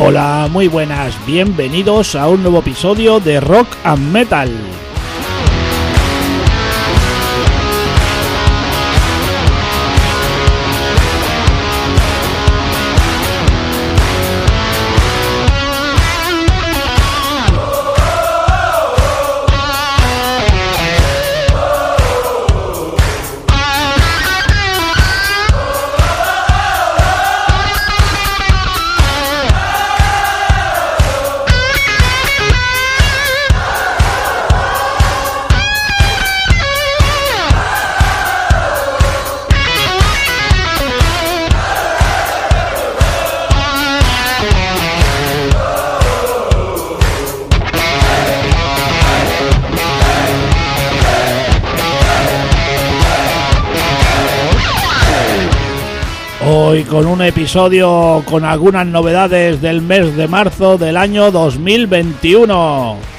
Hola, muy buenas, bienvenidos a un nuevo episodio de Rock and Metal. Con un episodio con algunas novedades del mes de marzo del año 2021.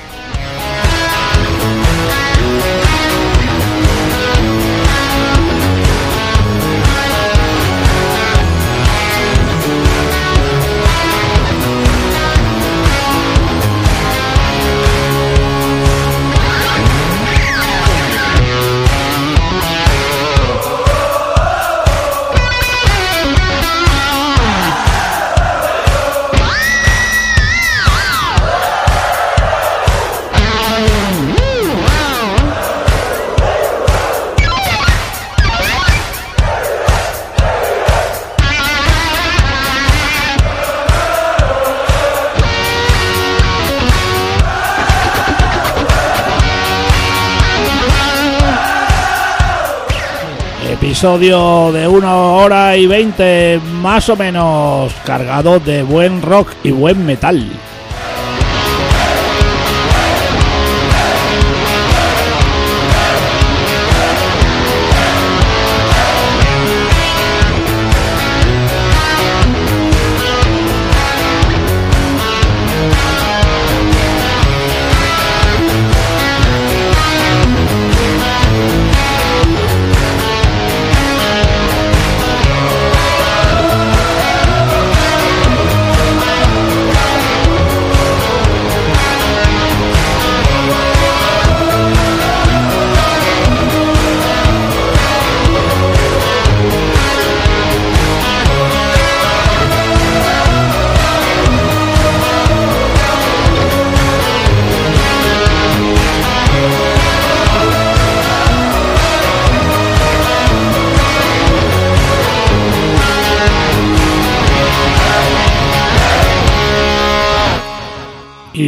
Episodio de una hora y veinte más o menos cargado de buen rock y buen metal.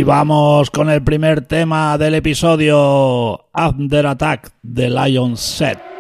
Y vamos con el primer tema del episodio After Attack de Lion Set.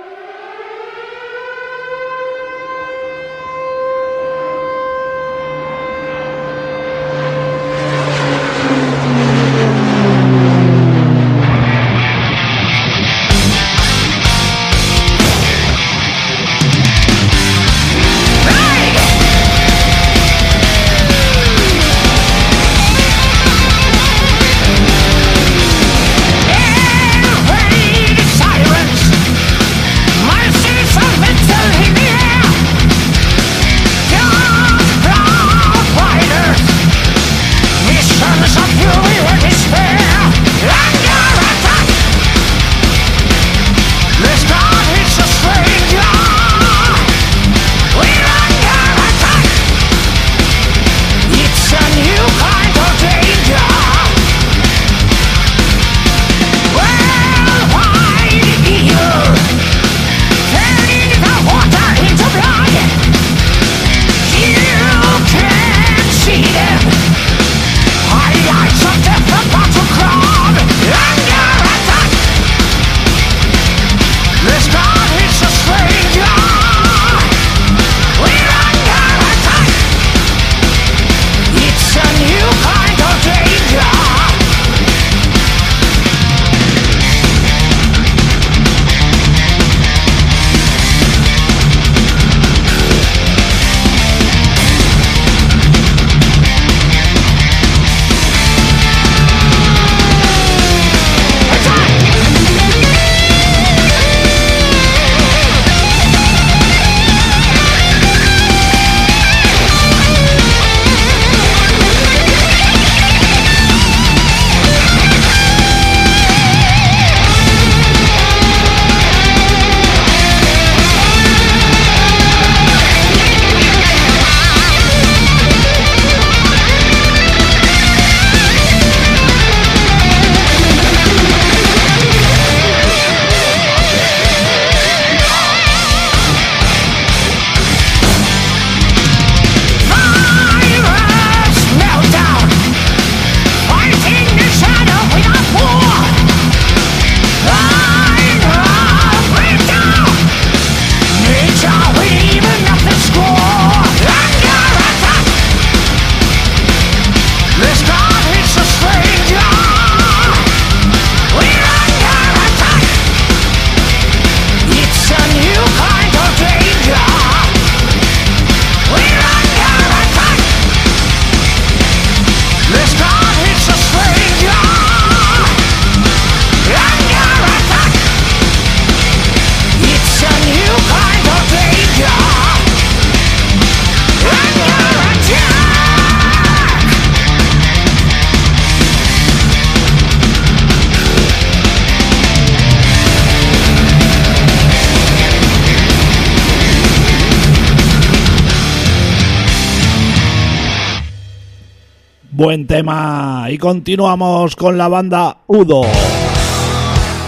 Buen tema. Y continuamos con la banda Udo.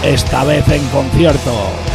Esta vez en concierto.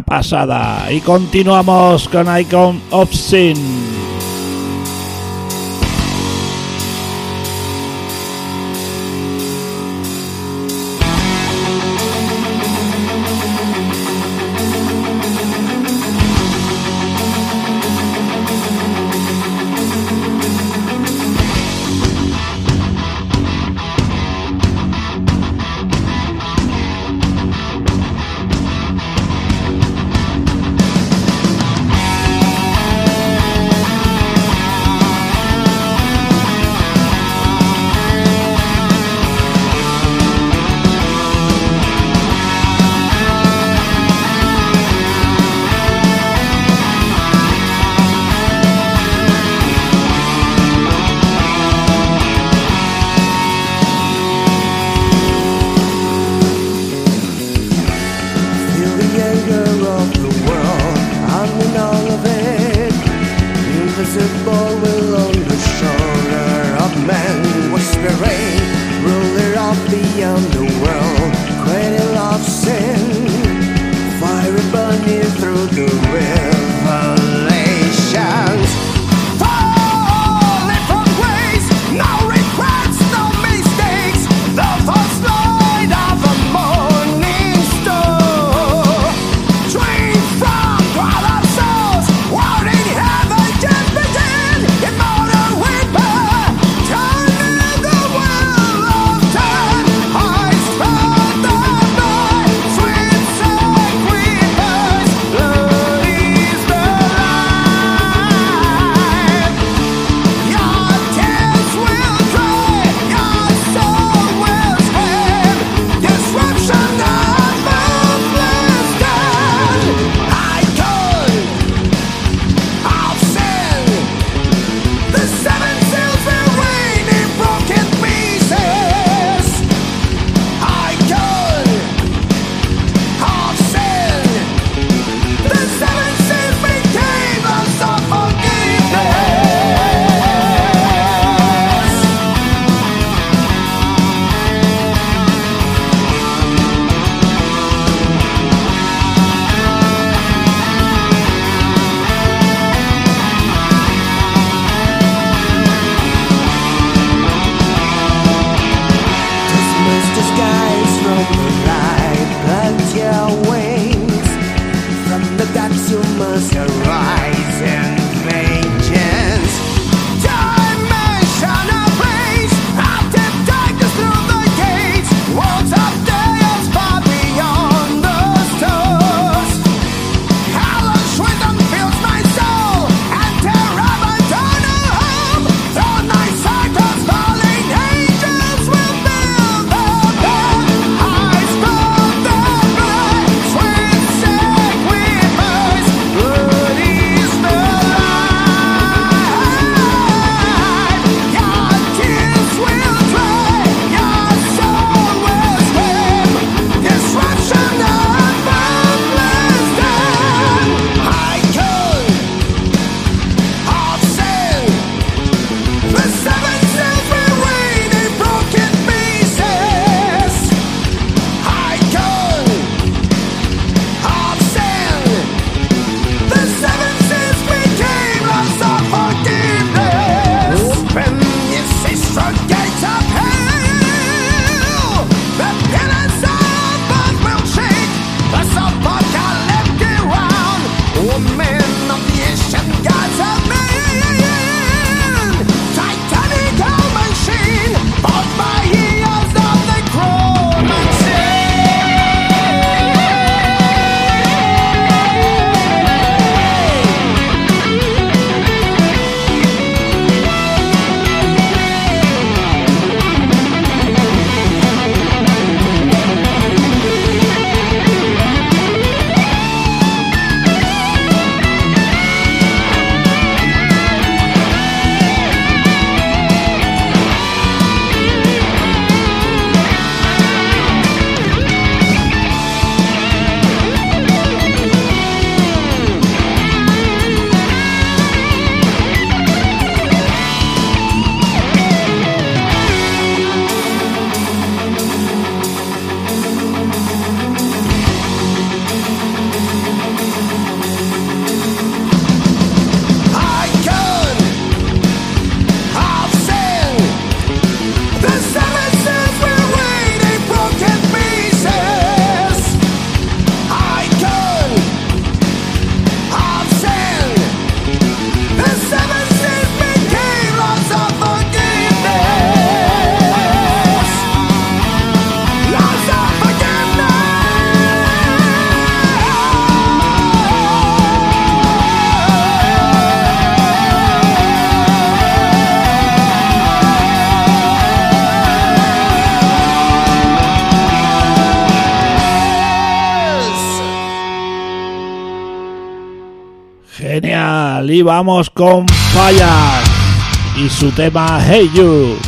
Pasada. Y continuamos con Icon of Sin. Y vamos con Falla y su tema Hey You.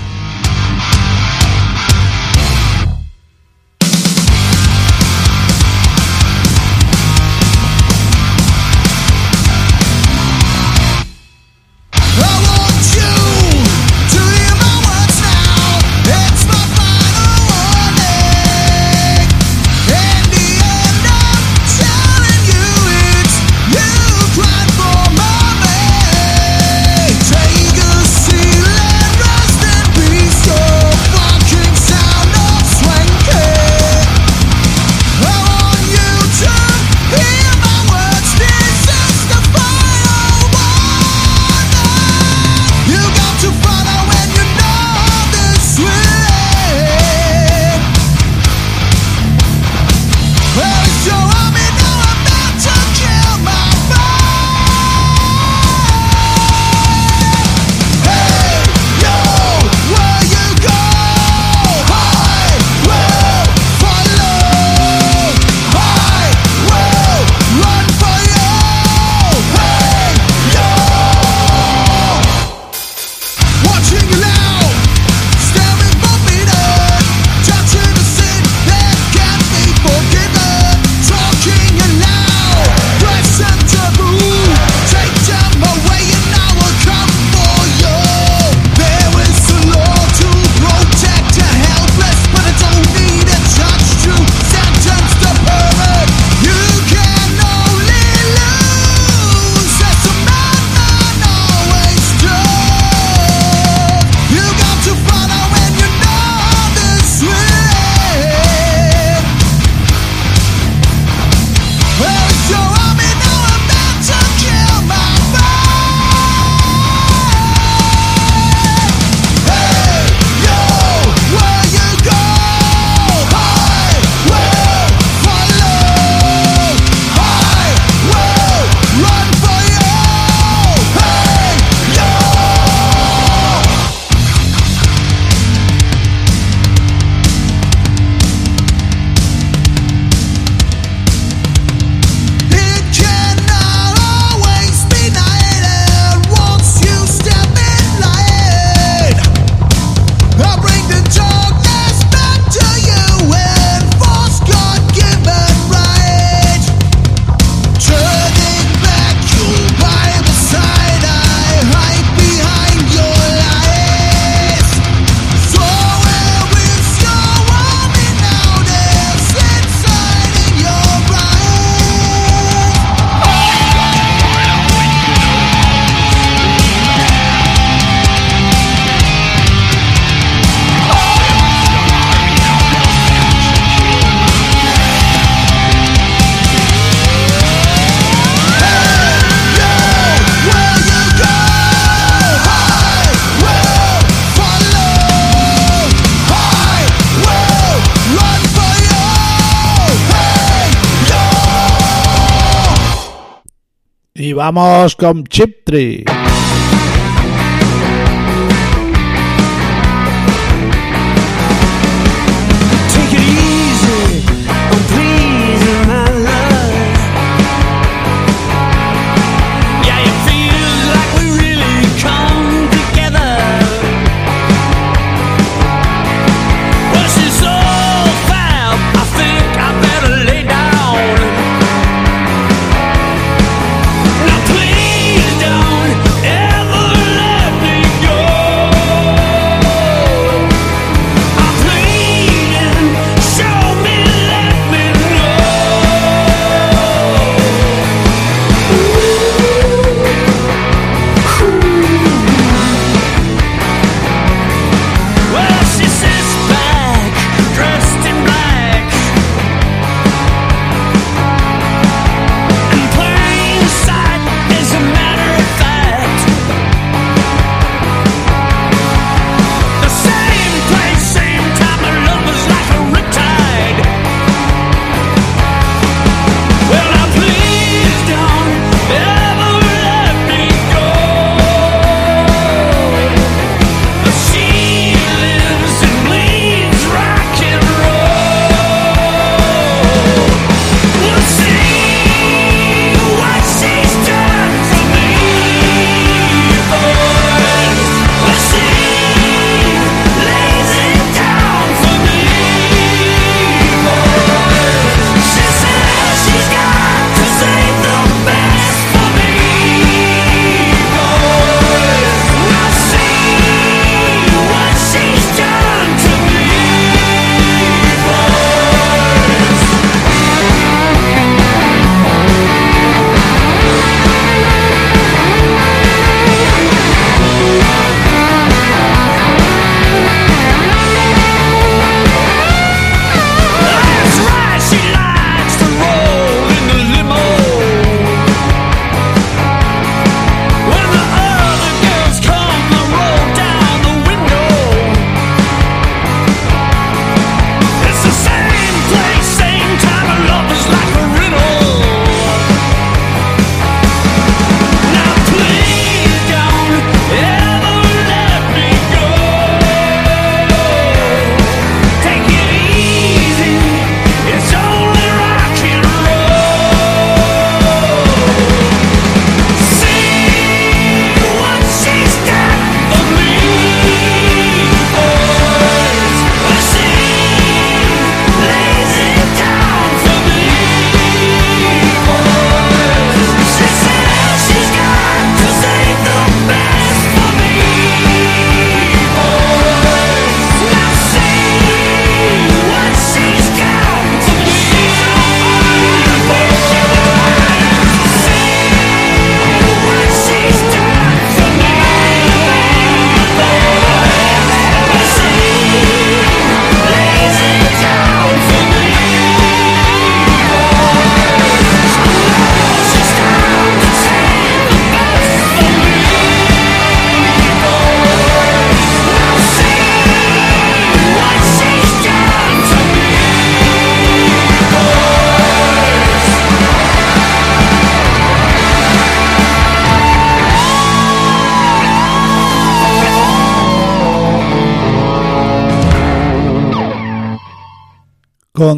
Vamos con Chip Tree.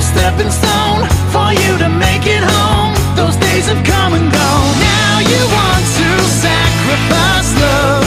stepping stone for you to make it home. Those days have come and gone. Now you want to sacrifice love.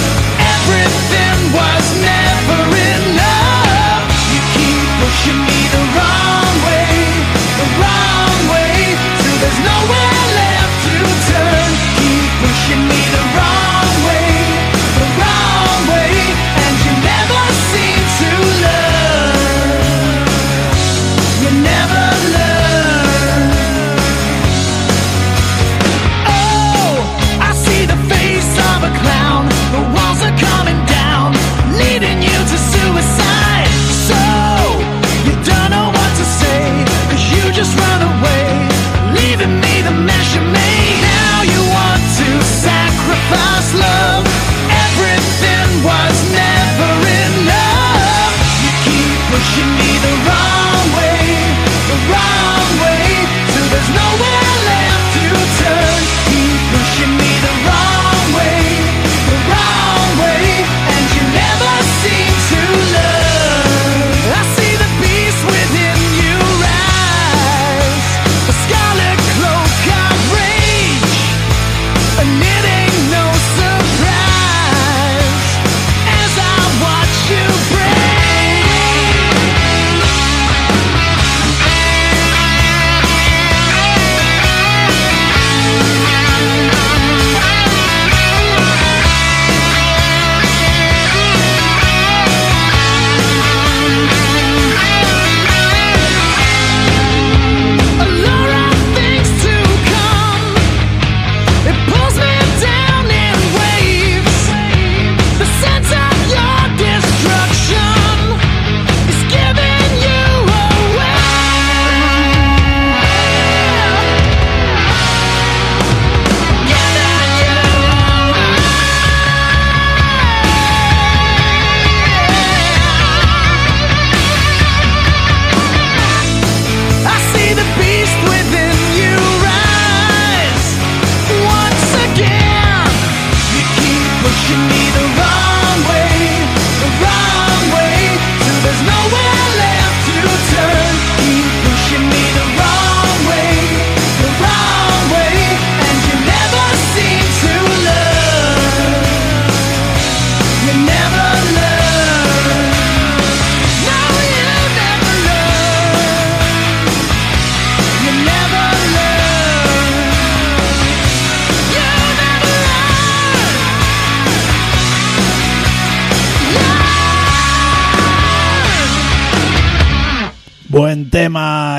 You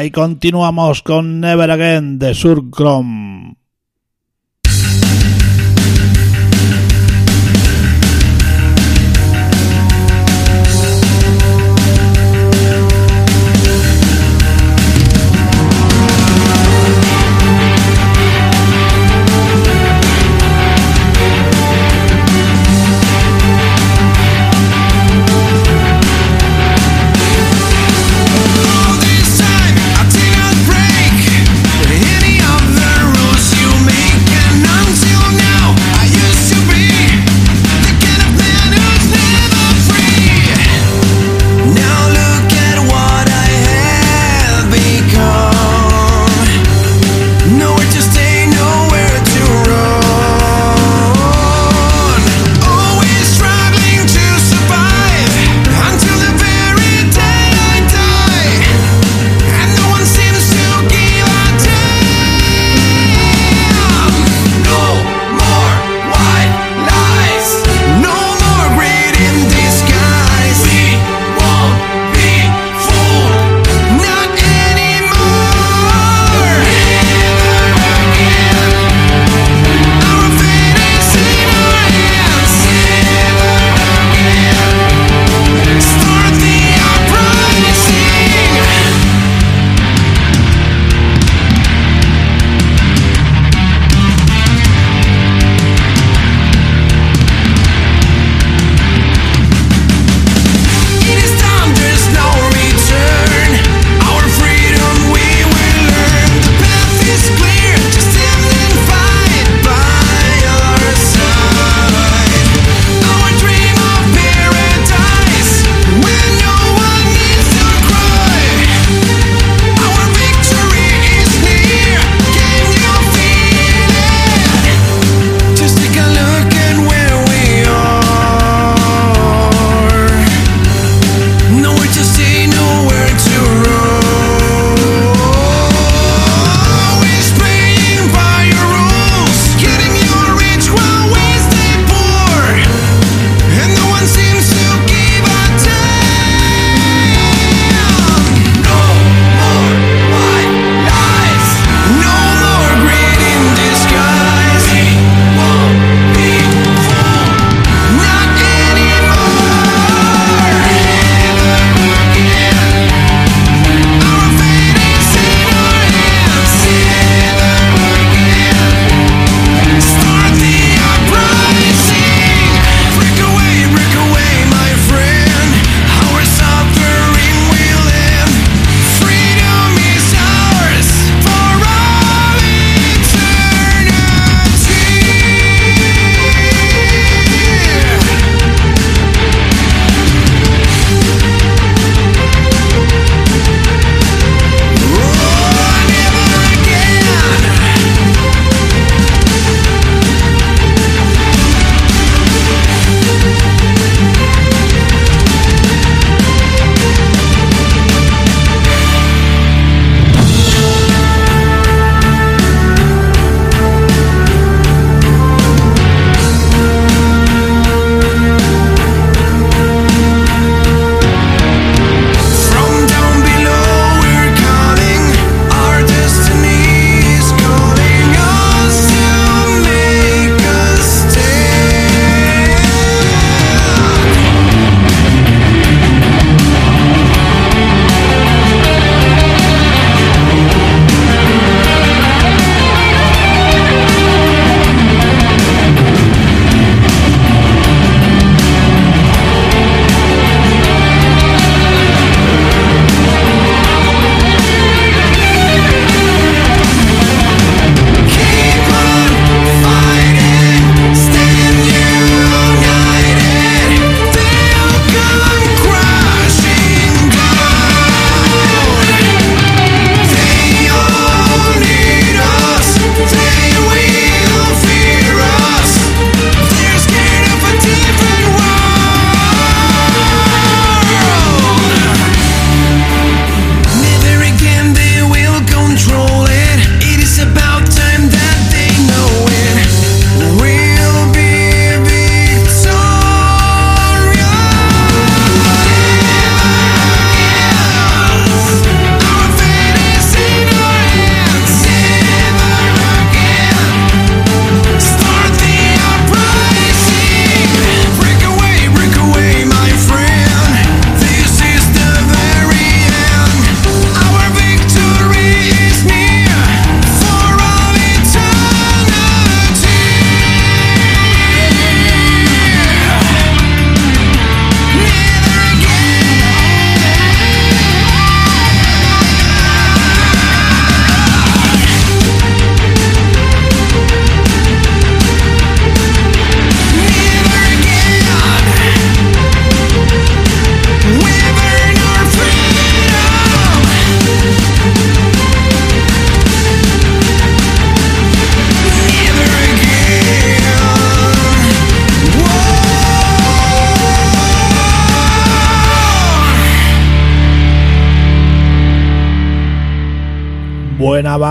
y continuamos con Never Again de Surcrom.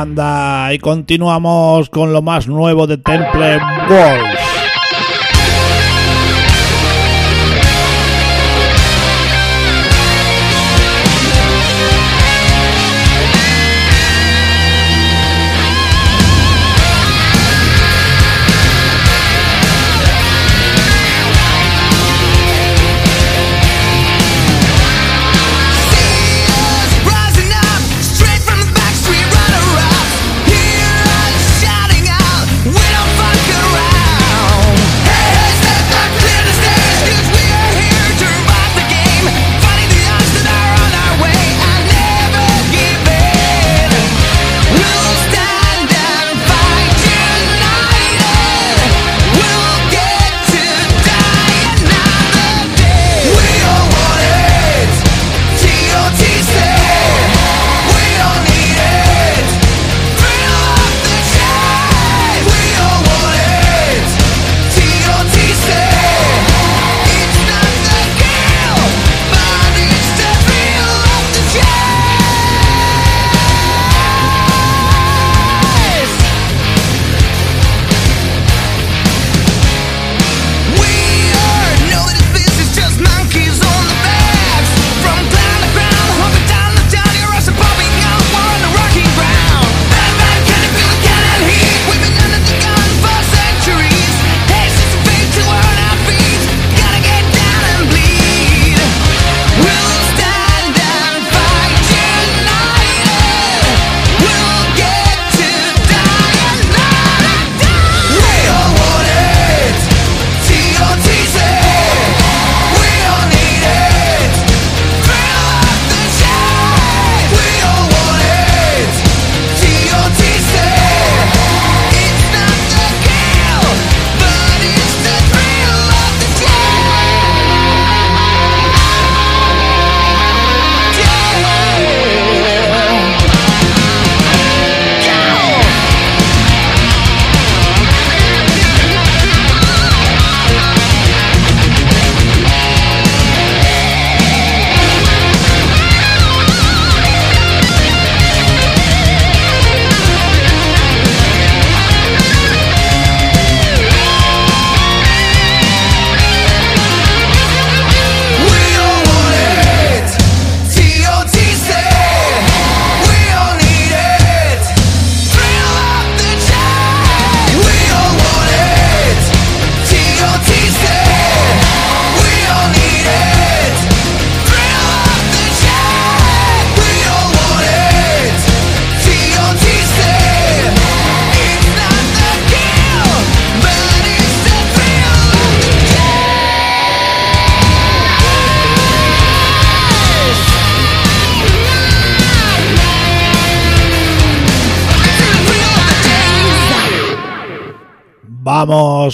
Banda y continuamos con lo más nuevo de Temple Walls.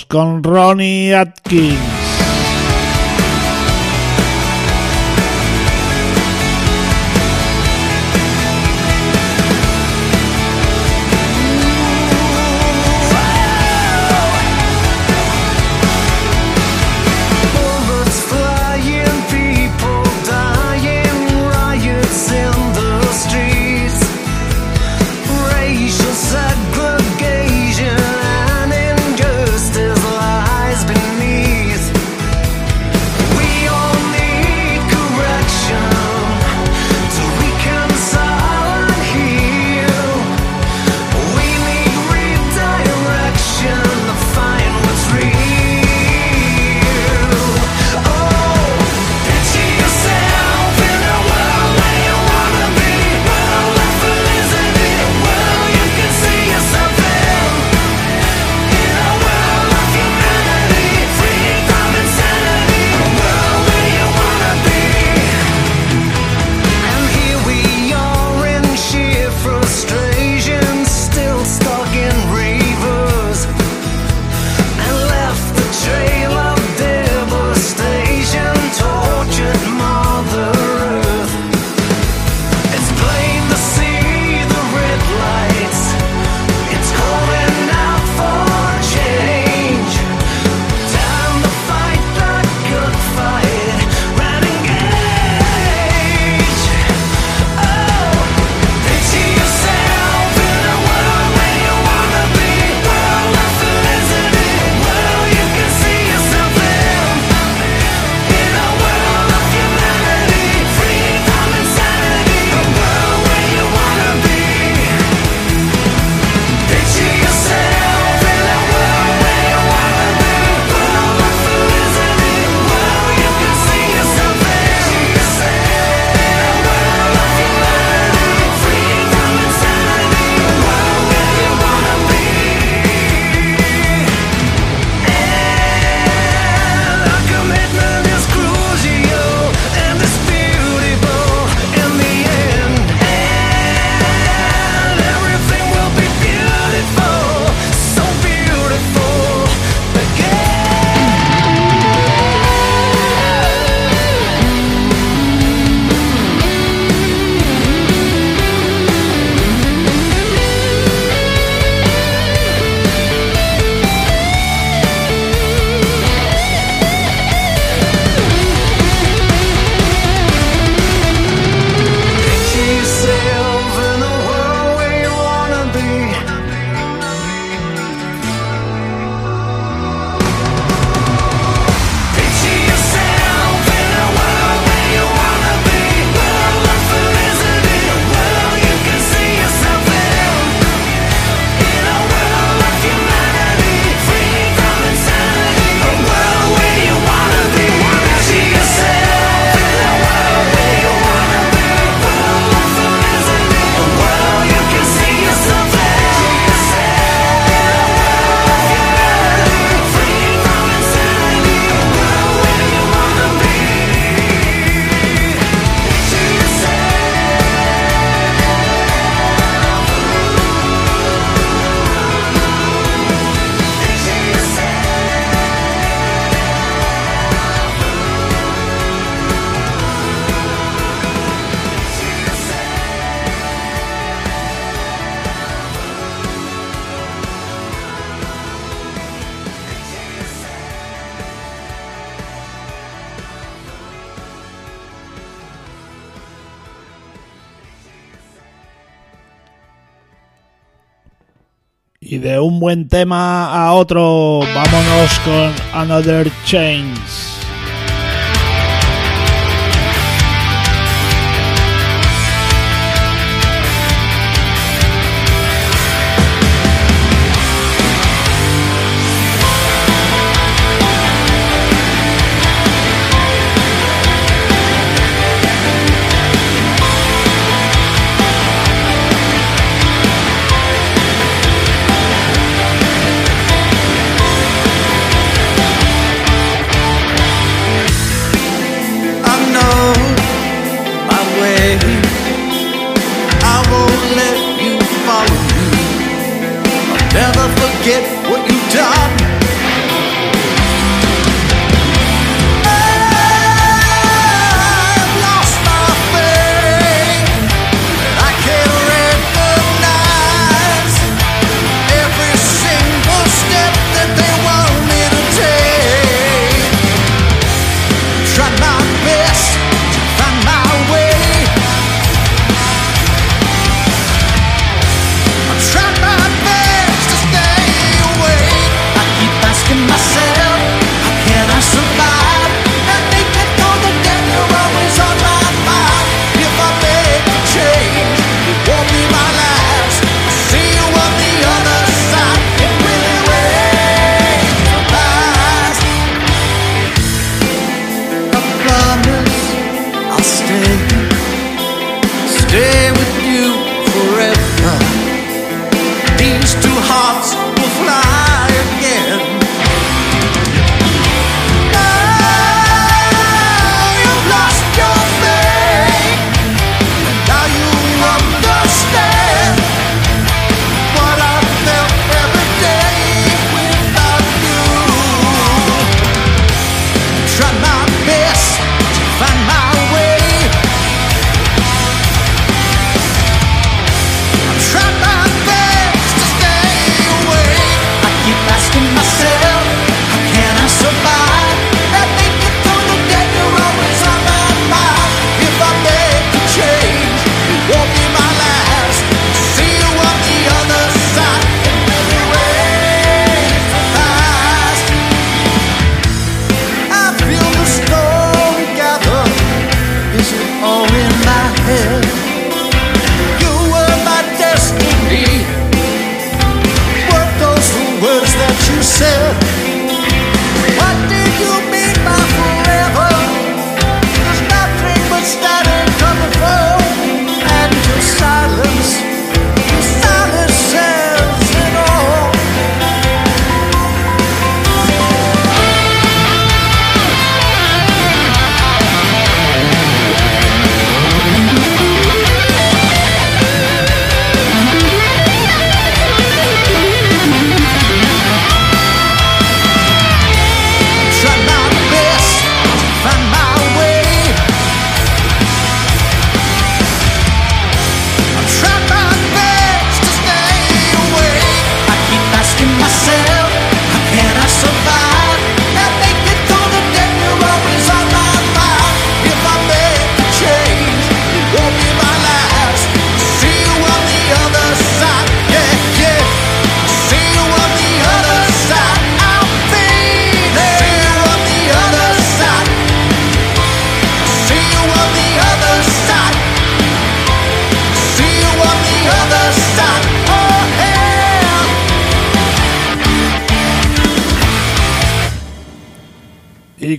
Con Ronnie Atkins. Otro, vámonos con Another Change.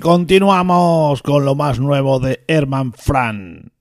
Continuamos con lo más nuevo de Herman Fran.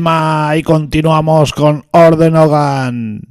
Y continuamos con Orden Hogan.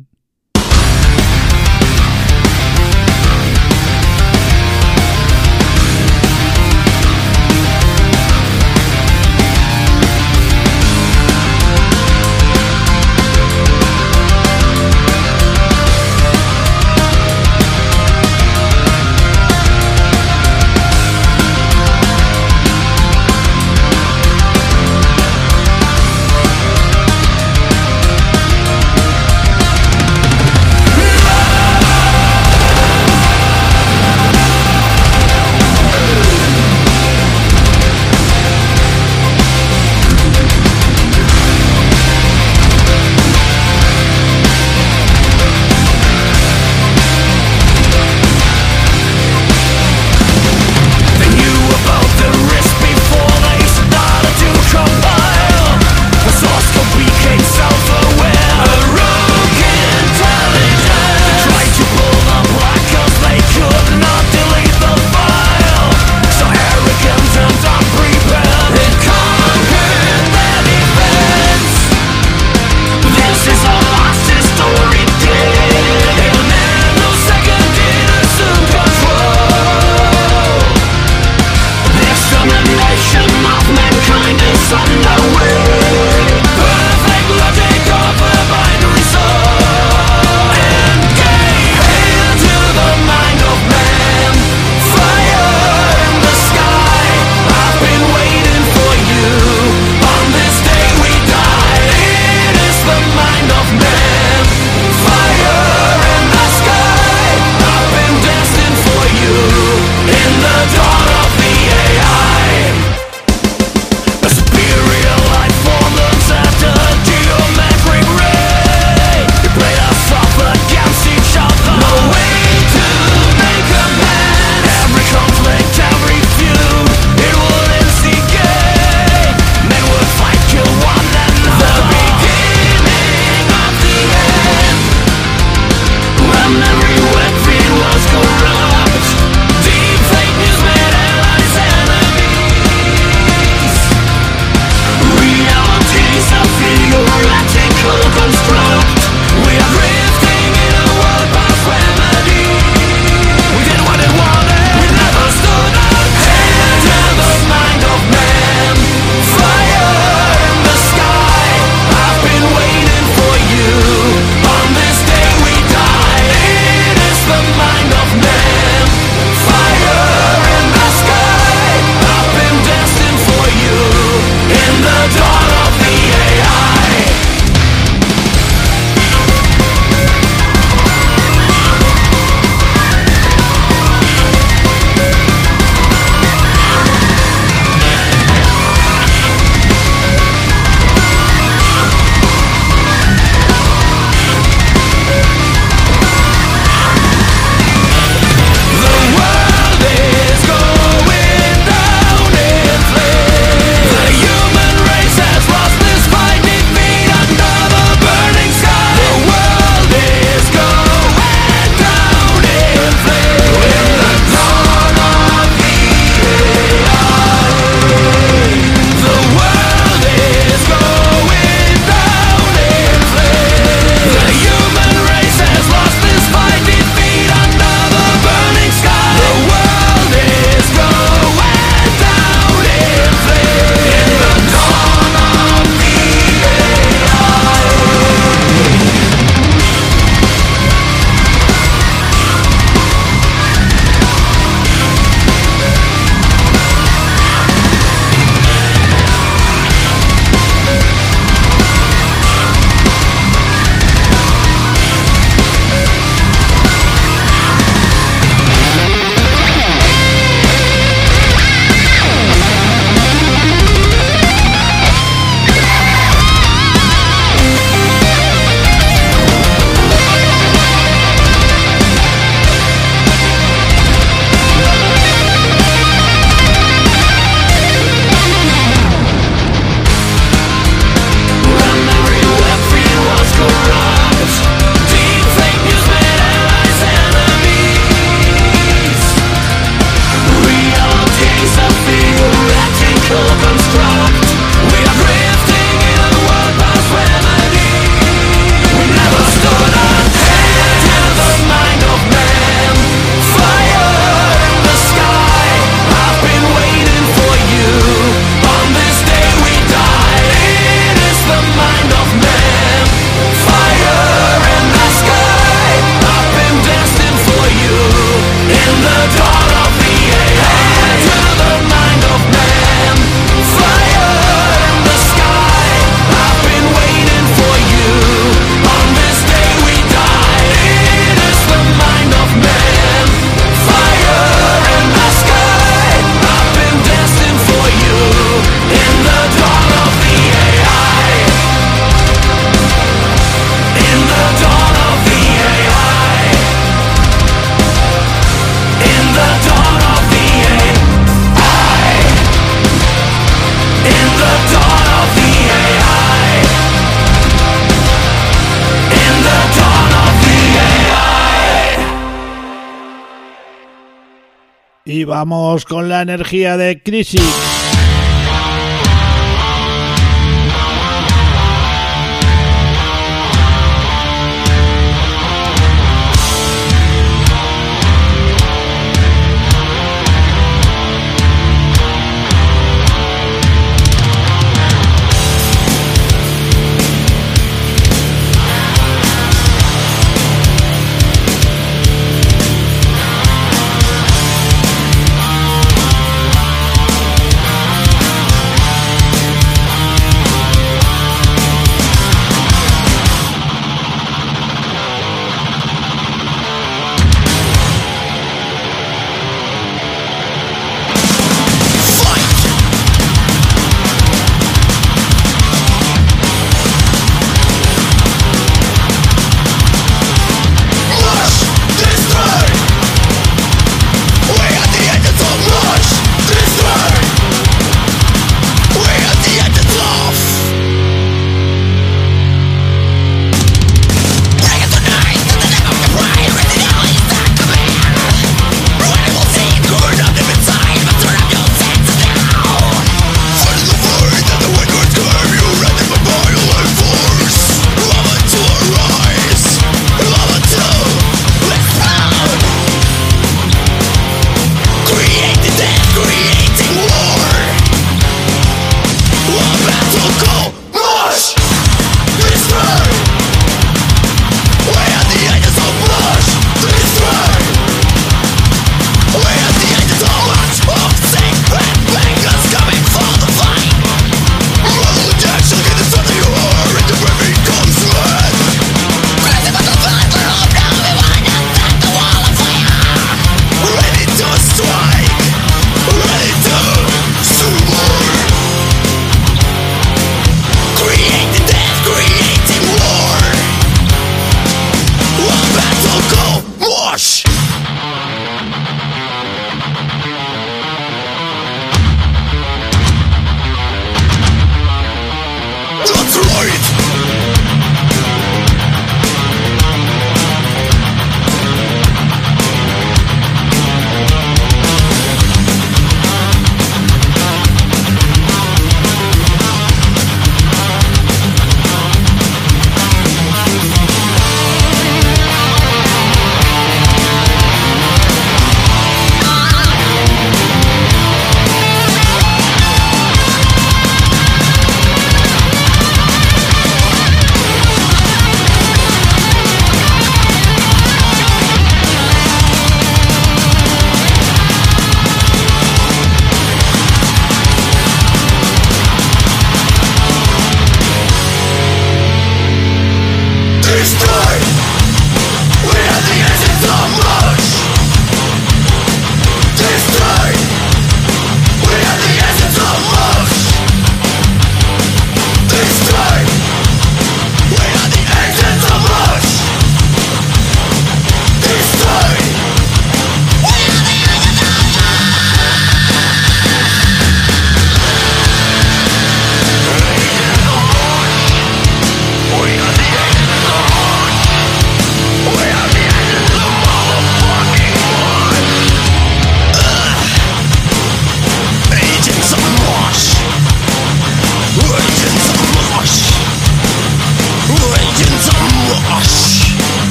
Y vamos con la energía de Crisis.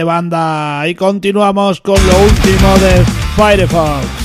Banda. Y continuamos con lo último de Firefox.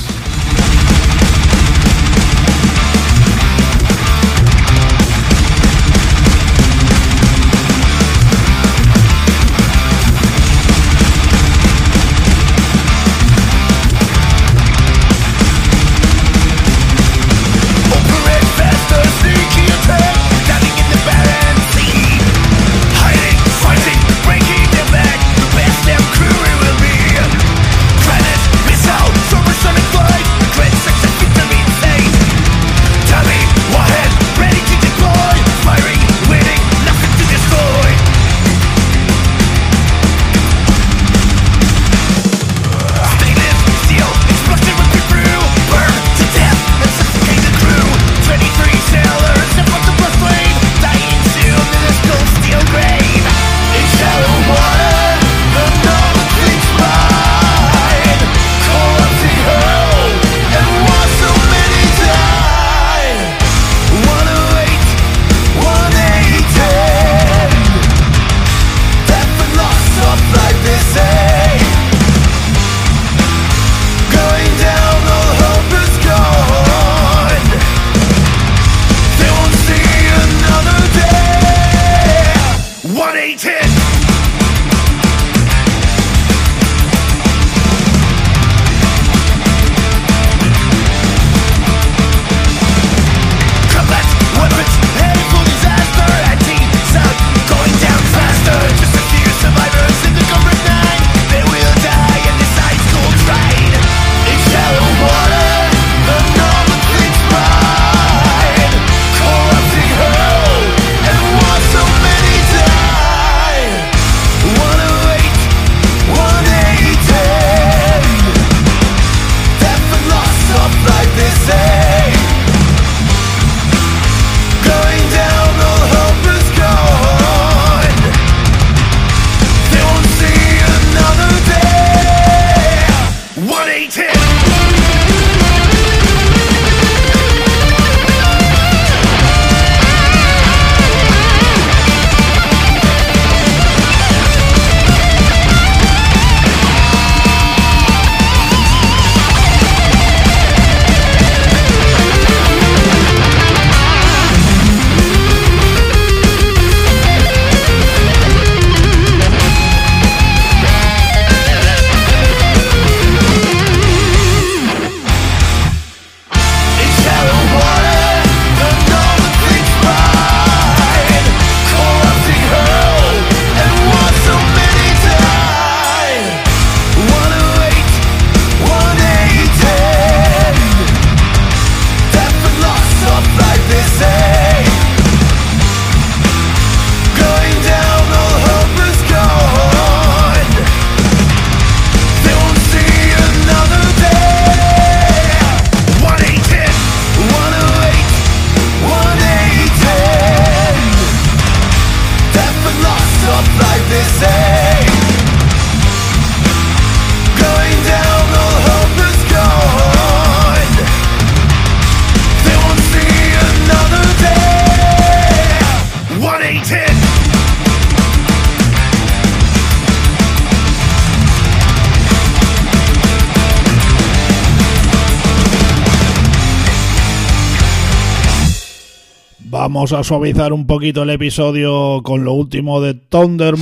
Vamos a suavizar un poquito el episodio con lo último de Thunder.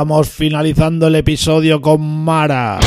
Vamos finalizando el episodio con Mara.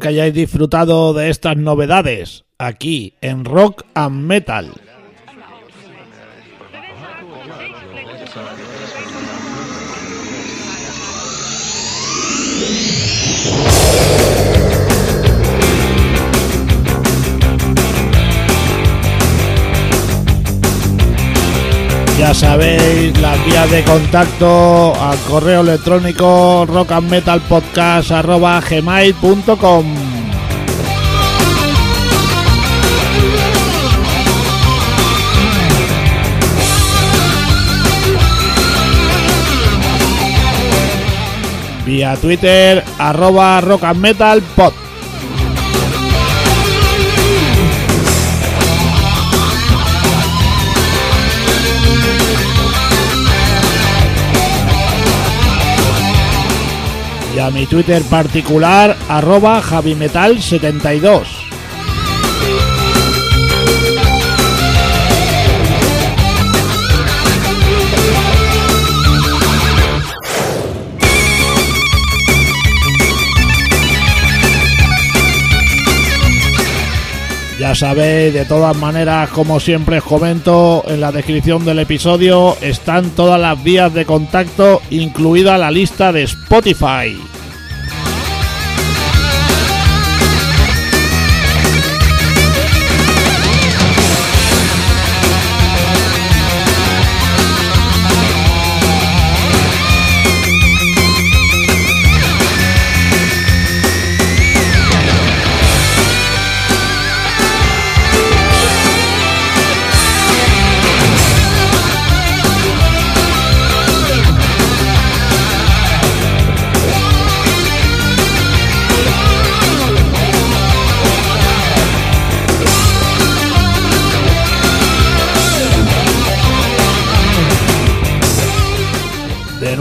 Que hayáis disfrutado de estas novedades aquí en Rock and Metal. Ya sabéis, las vías de contacto al correo electrónico rockandmetalpodcast.gmail.com Vía Twitter, arroba rockandmetalpod. A mi Twitter particular arroba javimetal72. Ya sabéis, de todas maneras, como siempre os comento, en la descripción del episodio están todas las vías de contacto, incluida la lista de Spotify.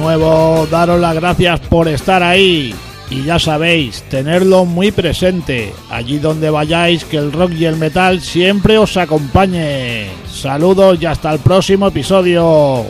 Nuevo, daros las gracias por estar ahí. Y ya sabéis, tenerlo muy presente, allí donde vayáis, que el rock y el metal siempre os acompañe. Saludos y hasta el próximo episodio.